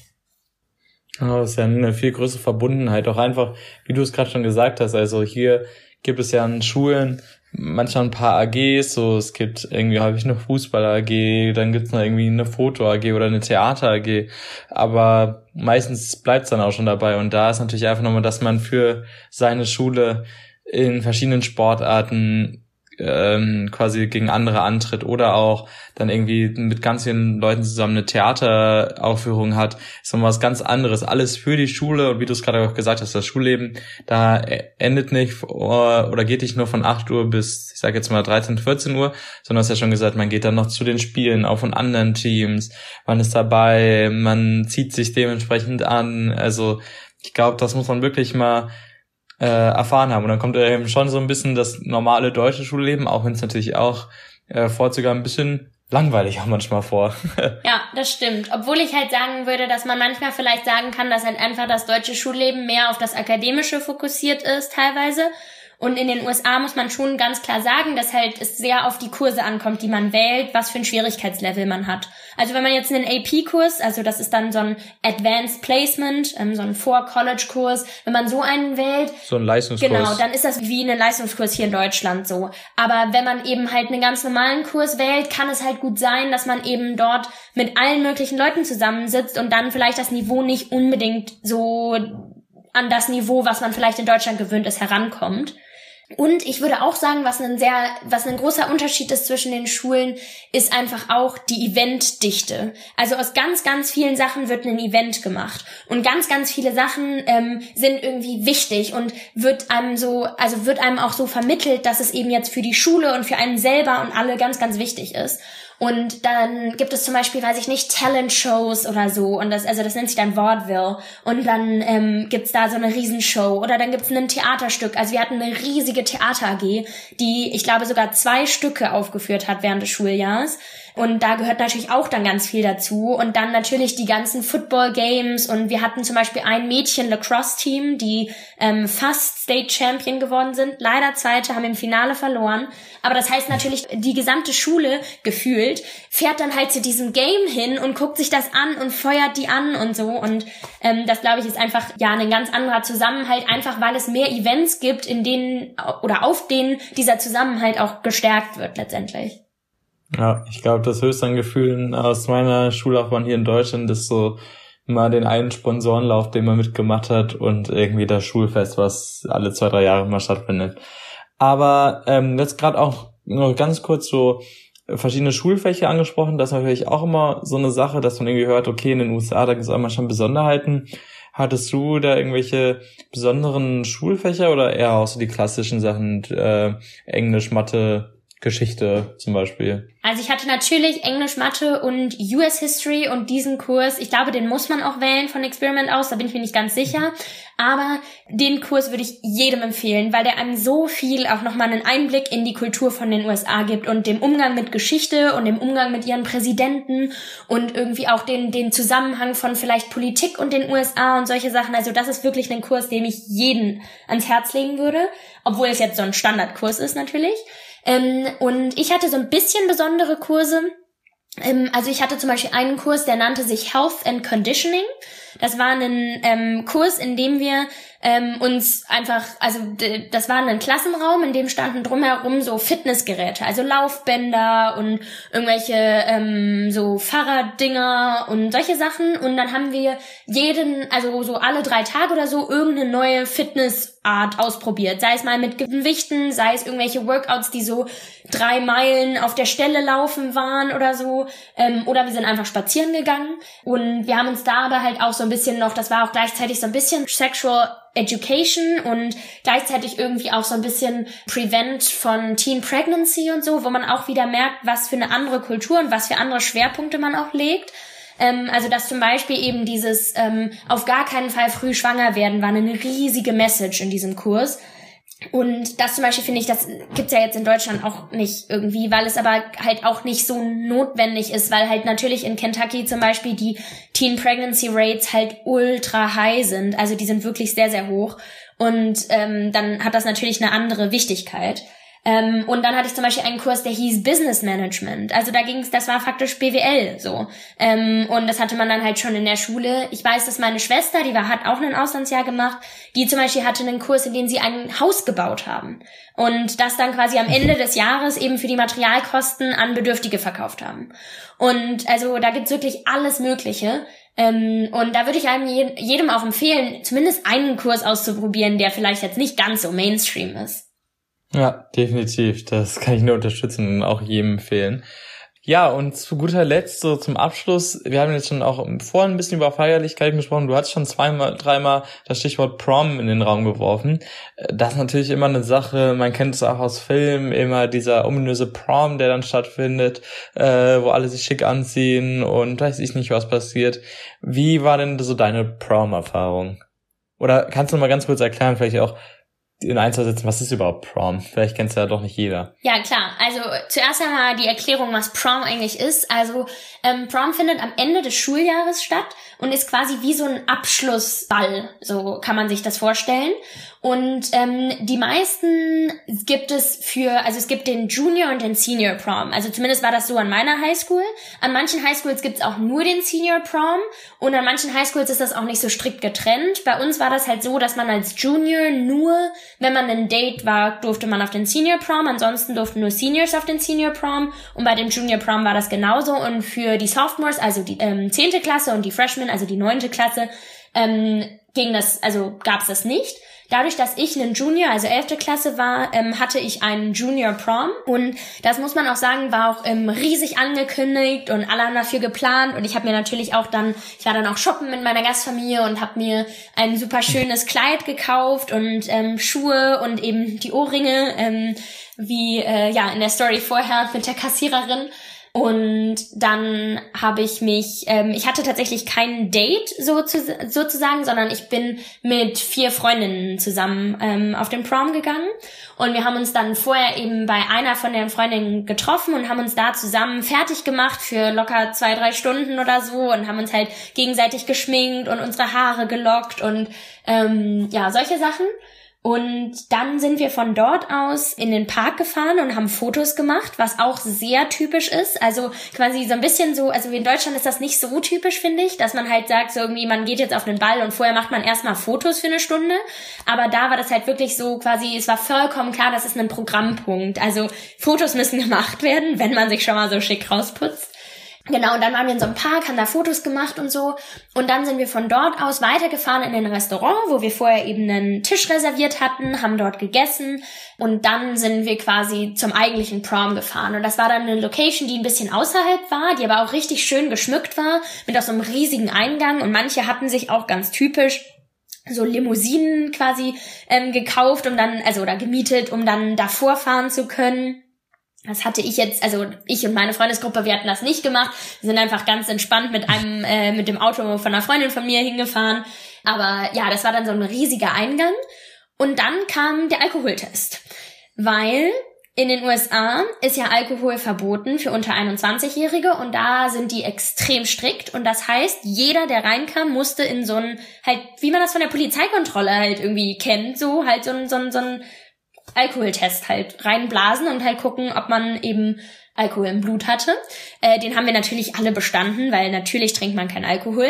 Oh, das ist ja eine viel größere Verbundenheit. Auch einfach, wie du es gerade schon gesagt hast, also hier gibt es ja an Schulen manchmal ein paar AGs, so es gibt irgendwie habe ich eine Fußball AG, dann gibt's noch irgendwie eine Foto AG oder eine Theater AG, aber meistens bleibt's dann auch schon dabei und da ist natürlich einfach nochmal, dass man für seine Schule in verschiedenen Sportarten ähm, quasi gegen andere antritt oder auch dann irgendwie mit ganz vielen Leuten zusammen eine Theateraufführung hat, ist noch was ganz anderes. Alles für die Schule und wie du es gerade auch gesagt hast, das Schulleben, da endet nicht oder geht nicht nur von 8 Uhr bis, ich sage jetzt mal 13, 14 Uhr, sondern hast ja schon gesagt, man geht dann noch zu den Spielen, auch von anderen Teams, man ist dabei, man zieht sich dementsprechend an. Also ich glaube, das muss man wirklich mal äh, erfahren haben. Und dann kommt eben schon so ein bisschen das normale deutsche Schulleben, auch wenn es natürlich auch äh, vorzugsweise ein bisschen langweilig auch manchmal vor. ja, das stimmt. Obwohl ich halt sagen würde, dass man manchmal vielleicht sagen kann, dass halt einfach das deutsche Schulleben mehr auf das Akademische fokussiert ist teilweise und in den USA muss man schon ganz klar sagen, dass halt es sehr auf die Kurse ankommt, die man wählt, was für ein Schwierigkeitslevel man hat. Also wenn man jetzt einen AP-Kurs, also das ist dann so ein Advanced Placement, ähm, so ein Vor-College-Kurs, wenn man so einen wählt. So ein Leistungskurs. Genau, dann ist das wie ein Leistungskurs hier in Deutschland so. Aber wenn man eben halt einen ganz normalen Kurs wählt, kann es halt gut sein, dass man eben dort mit allen möglichen Leuten zusammensitzt und dann vielleicht das Niveau nicht unbedingt so an das Niveau, was man vielleicht in Deutschland gewöhnt ist, herankommt. Und ich würde auch sagen, was ein sehr, was ein großer Unterschied ist zwischen den Schulen, ist einfach auch die Eventdichte. Also aus ganz, ganz vielen Sachen wird ein Event gemacht und ganz, ganz viele Sachen ähm, sind irgendwie wichtig und wird einem so, also wird einem auch so vermittelt, dass es eben jetzt für die Schule und für einen selber und alle ganz, ganz wichtig ist. Und dann gibt es zum Beispiel, weiß ich nicht, Talent-Shows oder so. Und das, also das nennt sich dann Vaudeville. Und dann ähm, gibt's da so eine Riesenshow. Oder dann gibt's ein Theaterstück. Also wir hatten eine riesige Theater-AG, die, ich glaube, sogar zwei Stücke aufgeführt hat während des Schuljahres. Und da gehört natürlich auch dann ganz viel dazu. Und dann natürlich die ganzen Football-Games. Und wir hatten zum Beispiel ein Mädchen-Lacrosse-Team, die ähm, fast State Champion geworden sind. Leider Zweite, haben im Finale verloren. Aber das heißt natürlich, die gesamte Schule gefühlt fährt dann halt zu diesem Game hin und guckt sich das an und feuert die an und so. Und ähm, das, glaube ich, ist einfach ja ein ganz anderer Zusammenhalt, einfach weil es mehr Events gibt, in denen oder auf denen dieser Zusammenhalt auch gestärkt wird letztendlich. Ja, ich glaube, das höchste an Gefühlen aus meiner Schullaufbahn hier in Deutschland ist so mal den einen Sponsorenlauf, den man mitgemacht hat und irgendwie das Schulfest, was alle zwei, drei Jahre mal stattfindet. Aber ähm, jetzt gerade auch noch ganz kurz so verschiedene Schulfächer angesprochen. Das ist natürlich auch immer so eine Sache, dass man irgendwie hört, okay, in den USA, da gibt es auch immer schon Besonderheiten. Hattest du da irgendwelche besonderen Schulfächer oder eher auch so die klassischen Sachen, äh, Englisch, Mathe, Geschichte zum Beispiel? Also ich hatte natürlich Englisch, Mathe und US History und diesen Kurs, ich glaube, den muss man auch wählen von Experiment aus, da bin ich mir nicht ganz sicher. Aber den Kurs würde ich jedem empfehlen, weil der einem so viel auch nochmal einen Einblick in die Kultur von den USA gibt und dem Umgang mit Geschichte und dem Umgang mit ihren Präsidenten und irgendwie auch den, den Zusammenhang von vielleicht Politik und den USA und solche Sachen. Also das ist wirklich ein Kurs, dem ich jeden ans Herz legen würde, obwohl es jetzt so ein Standardkurs ist natürlich. Ähm, und ich hatte so ein bisschen besondere Kurse. Ähm, also ich hatte zum Beispiel einen Kurs, der nannte sich Health and Conditioning. Das war ein ähm, Kurs, in dem wir ähm, uns einfach, also das war ein Klassenraum, in dem standen drumherum so Fitnessgeräte, also Laufbänder und irgendwelche ähm, so Fahrraddinger und solche Sachen. Und dann haben wir jeden, also so alle drei Tage oder so, irgendeine neue Fitnessart ausprobiert. Sei es mal mit Gewichten, sei es irgendwelche Workouts, die so drei Meilen auf der Stelle laufen waren oder so. Ähm, oder wir sind einfach spazieren gegangen. Und wir haben uns da aber halt auch so ein bisschen noch, das war auch gleichzeitig so ein bisschen Sexual Education und gleichzeitig irgendwie auch so ein bisschen Prevent von Teen Pregnancy und so, wo man auch wieder merkt, was für eine andere Kultur und was für andere Schwerpunkte man auch legt. Ähm, also dass zum Beispiel eben dieses ähm, auf gar keinen Fall früh schwanger werden war eine riesige Message in diesem Kurs. Und das zum Beispiel finde ich, das gibt's ja jetzt in Deutschland auch nicht irgendwie, weil es aber halt auch nicht so notwendig ist, weil halt natürlich in Kentucky zum Beispiel die Teen Pregnancy Rates halt ultra high sind. Also die sind wirklich sehr, sehr hoch. Und ähm, dann hat das natürlich eine andere Wichtigkeit. Ähm, und dann hatte ich zum Beispiel einen Kurs, der hieß Business Management. Also da ging's, das war faktisch BWL so. Ähm, und das hatte man dann halt schon in der Schule. Ich weiß, dass meine Schwester, die war, hat auch ein Auslandsjahr gemacht, die zum Beispiel hatte einen Kurs, in dem sie ein Haus gebaut haben. Und das dann quasi am Ende des Jahres eben für die Materialkosten an Bedürftige verkauft haben. Und also da gibt's wirklich alles Mögliche. Ähm, und da würde ich einem jedem auch empfehlen, zumindest einen Kurs auszuprobieren, der vielleicht jetzt nicht ganz so Mainstream ist. Ja, definitiv. Das kann ich nur unterstützen und auch jedem empfehlen. Ja, und zu guter Letzt, so zum Abschluss, wir haben jetzt schon auch vorhin ein bisschen über Feierlichkeiten gesprochen. Du hast schon zweimal, dreimal das Stichwort Prom in den Raum geworfen. Das ist natürlich immer eine Sache, man kennt es auch aus Filmen, immer dieser ominöse Prom, der dann stattfindet, äh, wo alle sich schick anziehen und weiß ich nicht, was passiert. Wie war denn so deine Prom-Erfahrung? Oder kannst du mal ganz kurz erklären, vielleicht auch, in ein, zwei Sätzen, was ist überhaupt Prom? Vielleicht kennt es ja doch nicht jeder. Ja, klar. Also zuerst einmal die Erklärung, was Prom eigentlich ist. Also ähm, Prom findet am Ende des Schuljahres statt und ist quasi wie so ein Abschlussball. So kann man sich das vorstellen. Und ähm, die meisten gibt es für, also es gibt den Junior und den Senior Prom. Also zumindest war das so an meiner Highschool. An manchen Highschools gibt es auch nur den Senior Prom und an manchen Highschools ist das auch nicht so strikt getrennt. Bei uns war das halt so, dass man als Junior nur, wenn man ein Date war, durfte man auf den Senior Prom. Ansonsten durften nur Seniors auf den Senior Prom. Und bei dem Junior Prom war das genauso. Und für die Sophomores, also die ähm, 10. Klasse und die Freshmen, also die 9. Klasse, ähm, ging das, also gab es das nicht. Dadurch, dass ich einen Junior, also 11. Klasse war, ähm, hatte ich einen Junior Prom und das muss man auch sagen, war auch ähm, riesig angekündigt und alle haben dafür geplant und ich habe mir natürlich auch dann, ich war dann auch shoppen mit meiner Gastfamilie und habe mir ein super schönes Kleid gekauft und ähm, Schuhe und eben die Ohrringe, ähm, wie äh, ja in der Story vorher mit der Kassiererin und dann habe ich mich, ähm, ich hatte tatsächlich kein Date so zu, sozusagen, sondern ich bin mit vier Freundinnen zusammen ähm, auf den Prom gegangen. Und wir haben uns dann vorher eben bei einer von den Freundinnen getroffen und haben uns da zusammen fertig gemacht für locker zwei, drei Stunden oder so und haben uns halt gegenseitig geschminkt und unsere Haare gelockt und ähm, ja, solche Sachen. Und dann sind wir von dort aus in den Park gefahren und haben Fotos gemacht, was auch sehr typisch ist. Also quasi so ein bisschen so, also in Deutschland ist das nicht so typisch, finde ich, dass man halt sagt, so irgendwie, man geht jetzt auf den Ball und vorher macht man erstmal Fotos für eine Stunde. Aber da war das halt wirklich so quasi, es war vollkommen klar, das ist ein Programmpunkt. Also Fotos müssen gemacht werden, wenn man sich schon mal so schick rausputzt. Genau, und dann waren wir in so einem Park, haben da Fotos gemacht und so. Und dann sind wir von dort aus weitergefahren in ein Restaurant, wo wir vorher eben einen Tisch reserviert hatten, haben dort gegessen. Und dann sind wir quasi zum eigentlichen Prom gefahren. Und das war dann eine Location, die ein bisschen außerhalb war, die aber auch richtig schön geschmückt war, mit auch so einem riesigen Eingang. Und manche hatten sich auch ganz typisch so Limousinen quasi ähm, gekauft, um dann, also oder gemietet, um dann davor fahren zu können. Das hatte ich jetzt, also ich und meine Freundesgruppe, wir hatten das nicht gemacht. Wir sind einfach ganz entspannt mit einem, äh, mit dem Auto von einer Freundin von mir hingefahren. Aber ja, das war dann so ein riesiger Eingang. Und dann kam der Alkoholtest. Weil in den USA ist ja Alkohol verboten für unter 21-Jährige und da sind die extrem strikt und das heißt, jeder, der reinkam, musste in so ein, halt, wie man das von der Polizeikontrolle halt irgendwie kennt, so halt so ein, so ein, so ein Alkoholtest halt reinblasen und halt gucken, ob man eben Alkohol im Blut hatte. Äh, den haben wir natürlich alle bestanden, weil natürlich trinkt man kein Alkohol.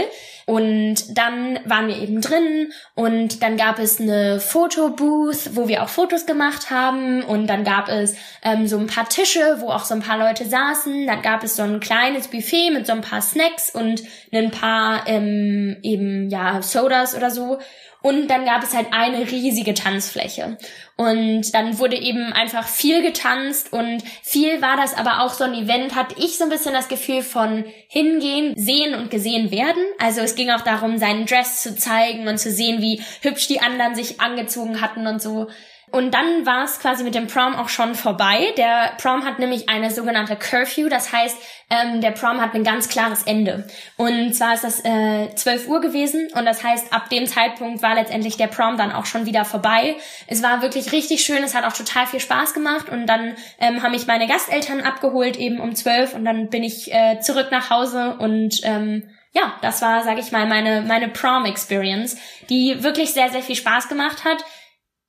Und dann waren wir eben drin und dann gab es eine Fotobooth, wo wir auch Fotos gemacht haben und dann gab es ähm, so ein paar Tische, wo auch so ein paar Leute saßen. Dann gab es so ein kleines Buffet mit so ein paar Snacks und ein paar ähm, eben ja Sodas oder so. Und dann gab es halt eine riesige Tanzfläche. Und dann wurde eben einfach viel getanzt und viel war das aber auch so ein Event, hatte ich so ein bisschen das Gefühl von hingehen, sehen und gesehen werden. Also es ging auch darum, seinen Dress zu zeigen und zu sehen, wie hübsch die anderen sich angezogen hatten und so. Und dann war es quasi mit dem Prom auch schon vorbei. Der Prom hat nämlich eine sogenannte Curfew, das heißt, ähm, der Prom hat ein ganz klares Ende. Und zwar ist das äh, 12 Uhr gewesen. Und das heißt, ab dem Zeitpunkt war letztendlich der Prom dann auch schon wieder vorbei. Es war wirklich richtig schön, es hat auch total viel Spaß gemacht. Und dann ähm, haben mich meine Gasteltern abgeholt eben um 12 und dann bin ich äh, zurück nach Hause. Und ähm, ja, das war, sag ich mal, meine, meine Prom-Experience, die wirklich sehr, sehr viel Spaß gemacht hat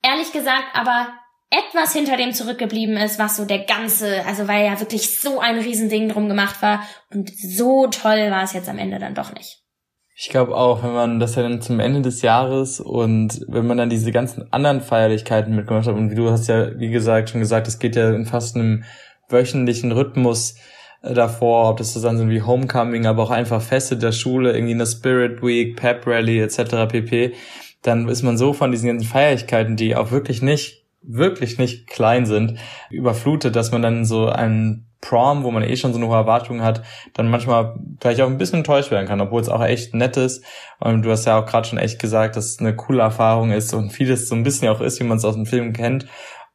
ehrlich gesagt aber etwas hinter dem zurückgeblieben ist, was so der ganze, also weil ja wirklich so ein Riesending drum gemacht war und so toll war es jetzt am Ende dann doch nicht. Ich glaube auch, wenn man das ja dann zum Ende des Jahres und wenn man dann diese ganzen anderen Feierlichkeiten mitgemacht hat und wie du hast ja, wie gesagt, schon gesagt, es geht ja in fast einem wöchentlichen Rhythmus äh, davor, ob das so dann sind wie Homecoming, aber auch einfach Feste der Schule, irgendwie eine Spirit Week, Pep Rally etc. pp dann ist man so von diesen ganzen Feierlichkeiten, die auch wirklich nicht, wirklich nicht klein sind, überflutet, dass man dann so einen Prom, wo man eh schon so eine hohe Erwartung hat, dann manchmal vielleicht auch ein bisschen enttäuscht werden kann, obwohl es auch echt nett ist. Und du hast ja auch gerade schon echt gesagt, dass es eine coole Erfahrung ist und vieles so ein bisschen auch ist, wie man es aus dem Film kennt.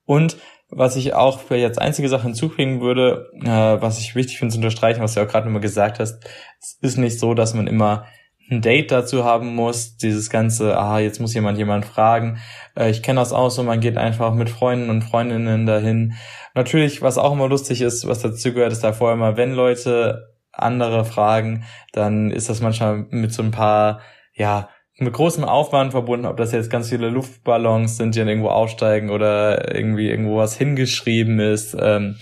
Und was ich auch vielleicht als einzige Sache hinzufügen würde, äh, was ich wichtig finde zu unterstreichen, was du ja auch gerade immer gesagt hast, es ist nicht so, dass man immer ein Date dazu haben muss, dieses ganze, ah, jetzt muss jemand jemand fragen. Äh, ich kenne das auch so, man geht einfach mit Freunden und Freundinnen dahin. Natürlich, was auch immer lustig ist, was dazu gehört, ist davor immer, wenn Leute andere fragen, dann ist das manchmal mit so ein paar, ja, mit großem Aufwand verbunden, ob das jetzt ganz viele Luftballons sind, die dann irgendwo aufsteigen oder irgendwie irgendwo was hingeschrieben ist ähm,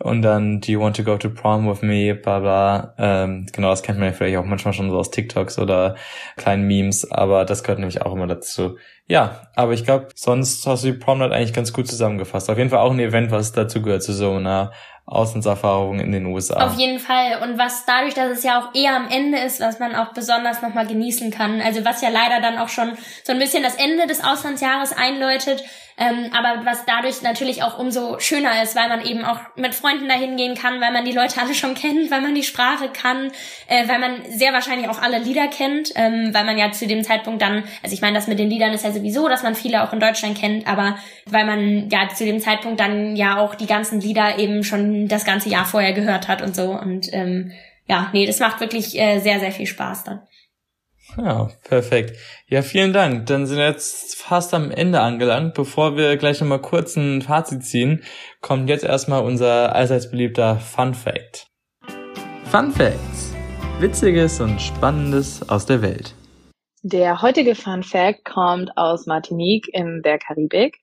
und dann Do you want to go to prom with me, bla bla. Ähm, genau, das kennt man ja vielleicht auch manchmal schon so aus TikToks oder kleinen Memes, aber das gehört nämlich auch immer dazu. Ja, aber ich glaube, sonst hast du die Prom Night eigentlich ganz gut zusammengefasst. Auf jeden Fall auch ein Event, was dazu gehört zu so einer Auslandserfahrung in den USA. Auf jeden Fall. Und was dadurch, dass es ja auch eher am Ende ist, was man auch besonders nochmal genießen kann. Also was ja leider dann auch schon so ein bisschen das Ende des Auslandsjahres einläutet, ähm, aber was dadurch natürlich auch umso schöner ist, weil man eben auch mit Freunden dahin gehen kann, weil man die Leute alle schon kennt, weil man die Sprache kann, äh, weil man sehr wahrscheinlich auch alle Lieder kennt, ähm, weil man ja zu dem Zeitpunkt dann, also ich meine, das mit den Liedern ist ja sowieso, dass man viele auch in Deutschland kennt, aber weil man ja zu dem Zeitpunkt dann ja auch die ganzen Lieder eben schon das ganze Jahr vorher gehört hat und so und ähm, ja, nee, das macht wirklich äh, sehr, sehr viel Spaß dann. Ja, perfekt. Ja, vielen Dank. Dann sind wir jetzt fast am Ende angelangt. Bevor wir gleich nochmal kurz ein Fazit ziehen, kommt jetzt erstmal unser allseits beliebter Fun Fact. Fun Facts. Witziges und Spannendes aus der Welt. Der heutige Fun Fact kommt aus Martinique in der Karibik.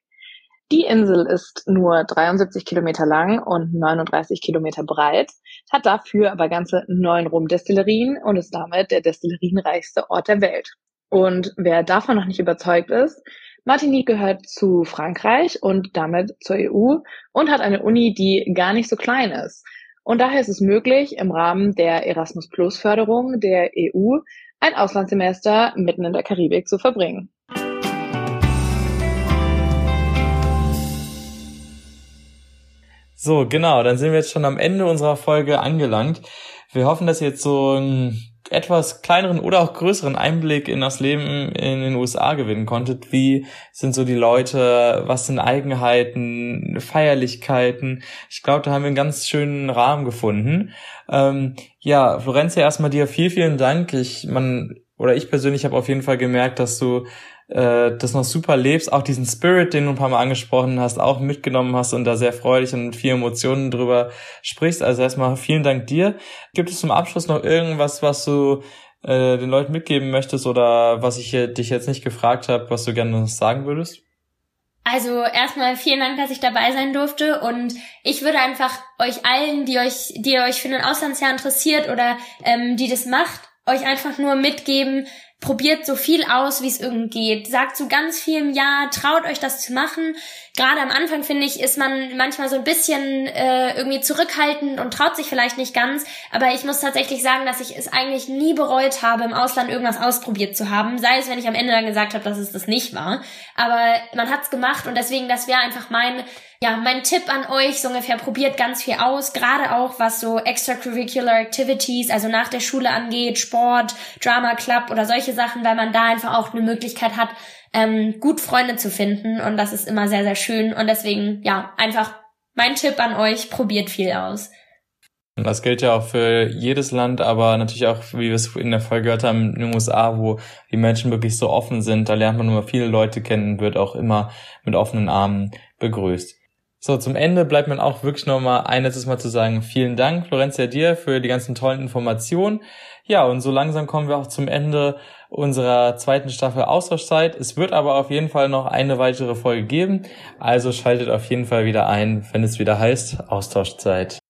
Die Insel ist nur 73 Kilometer lang und 39 Kilometer breit, hat dafür aber ganze neun Rumdestillerien und ist damit der destillerienreichste Ort der Welt. Und wer davon noch nicht überzeugt ist, Martinique gehört zu Frankreich und damit zur EU und hat eine Uni, die gar nicht so klein ist. Und daher ist es möglich, im Rahmen der Erasmus Plus Förderung der EU ein Auslandssemester mitten in der Karibik zu verbringen. So, genau, dann sind wir jetzt schon am Ende unserer Folge angelangt. Wir hoffen, dass ihr jetzt so einen etwas kleineren oder auch größeren Einblick in das Leben in den USA gewinnen konntet. Wie sind so die Leute? Was sind Eigenheiten, Feierlichkeiten? Ich glaube, da haben wir einen ganz schönen Rahmen gefunden. Ähm, ja, Florencia, erstmal dir viel, vielen Dank. Ich, man, oder ich persönlich habe auf jeden Fall gemerkt, dass du äh, das noch super lebst, auch diesen Spirit, den du ein paar Mal angesprochen hast, auch mitgenommen hast und da sehr freudig und vielen Emotionen drüber sprichst. Also erstmal vielen Dank dir. Gibt es zum Abschluss noch irgendwas, was du äh, den Leuten mitgeben möchtest oder was ich dich jetzt nicht gefragt habe, was du gerne sagen würdest? Also erstmal vielen Dank, dass ich dabei sein durfte und ich würde einfach euch allen, die euch, die euch für ein Auslandsjahr interessiert oder ähm, die das macht, euch einfach nur mitgeben, probiert so viel aus, wie es irgend geht. Sagt zu so ganz vielem Ja, traut euch das zu machen. Gerade am Anfang, finde ich, ist man manchmal so ein bisschen äh, irgendwie zurückhaltend und traut sich vielleicht nicht ganz. Aber ich muss tatsächlich sagen, dass ich es eigentlich nie bereut habe, im Ausland irgendwas ausprobiert zu haben. Sei es, wenn ich am Ende dann gesagt habe, dass es das nicht war. Aber man hat's gemacht und deswegen, das wäre einfach mein ja, mein Tipp an euch, so ungefähr, probiert ganz viel aus, gerade auch was so extracurricular activities, also nach der Schule angeht, Sport, Drama Club oder Sachen, weil man da einfach auch eine Möglichkeit hat, ähm, gut Freunde zu finden und das ist immer sehr, sehr schön und deswegen, ja, einfach mein Tipp an euch, probiert viel aus. Das gilt ja auch für jedes Land, aber natürlich auch, wie wir es in der Folge gehört haben, in den USA, wo die Menschen wirklich so offen sind. Da lernt man immer viele Leute kennen, wird auch immer mit offenen Armen begrüßt. So, zum Ende bleibt mir auch wirklich nochmal ein letztes Mal zu sagen, vielen Dank, Florencia, dir für die ganzen tollen Informationen. Ja, und so langsam kommen wir auch zum Ende unserer zweiten Staffel Austauschzeit. Es wird aber auf jeden Fall noch eine weitere Folge geben. Also schaltet auf jeden Fall wieder ein, wenn es wieder heißt Austauschzeit.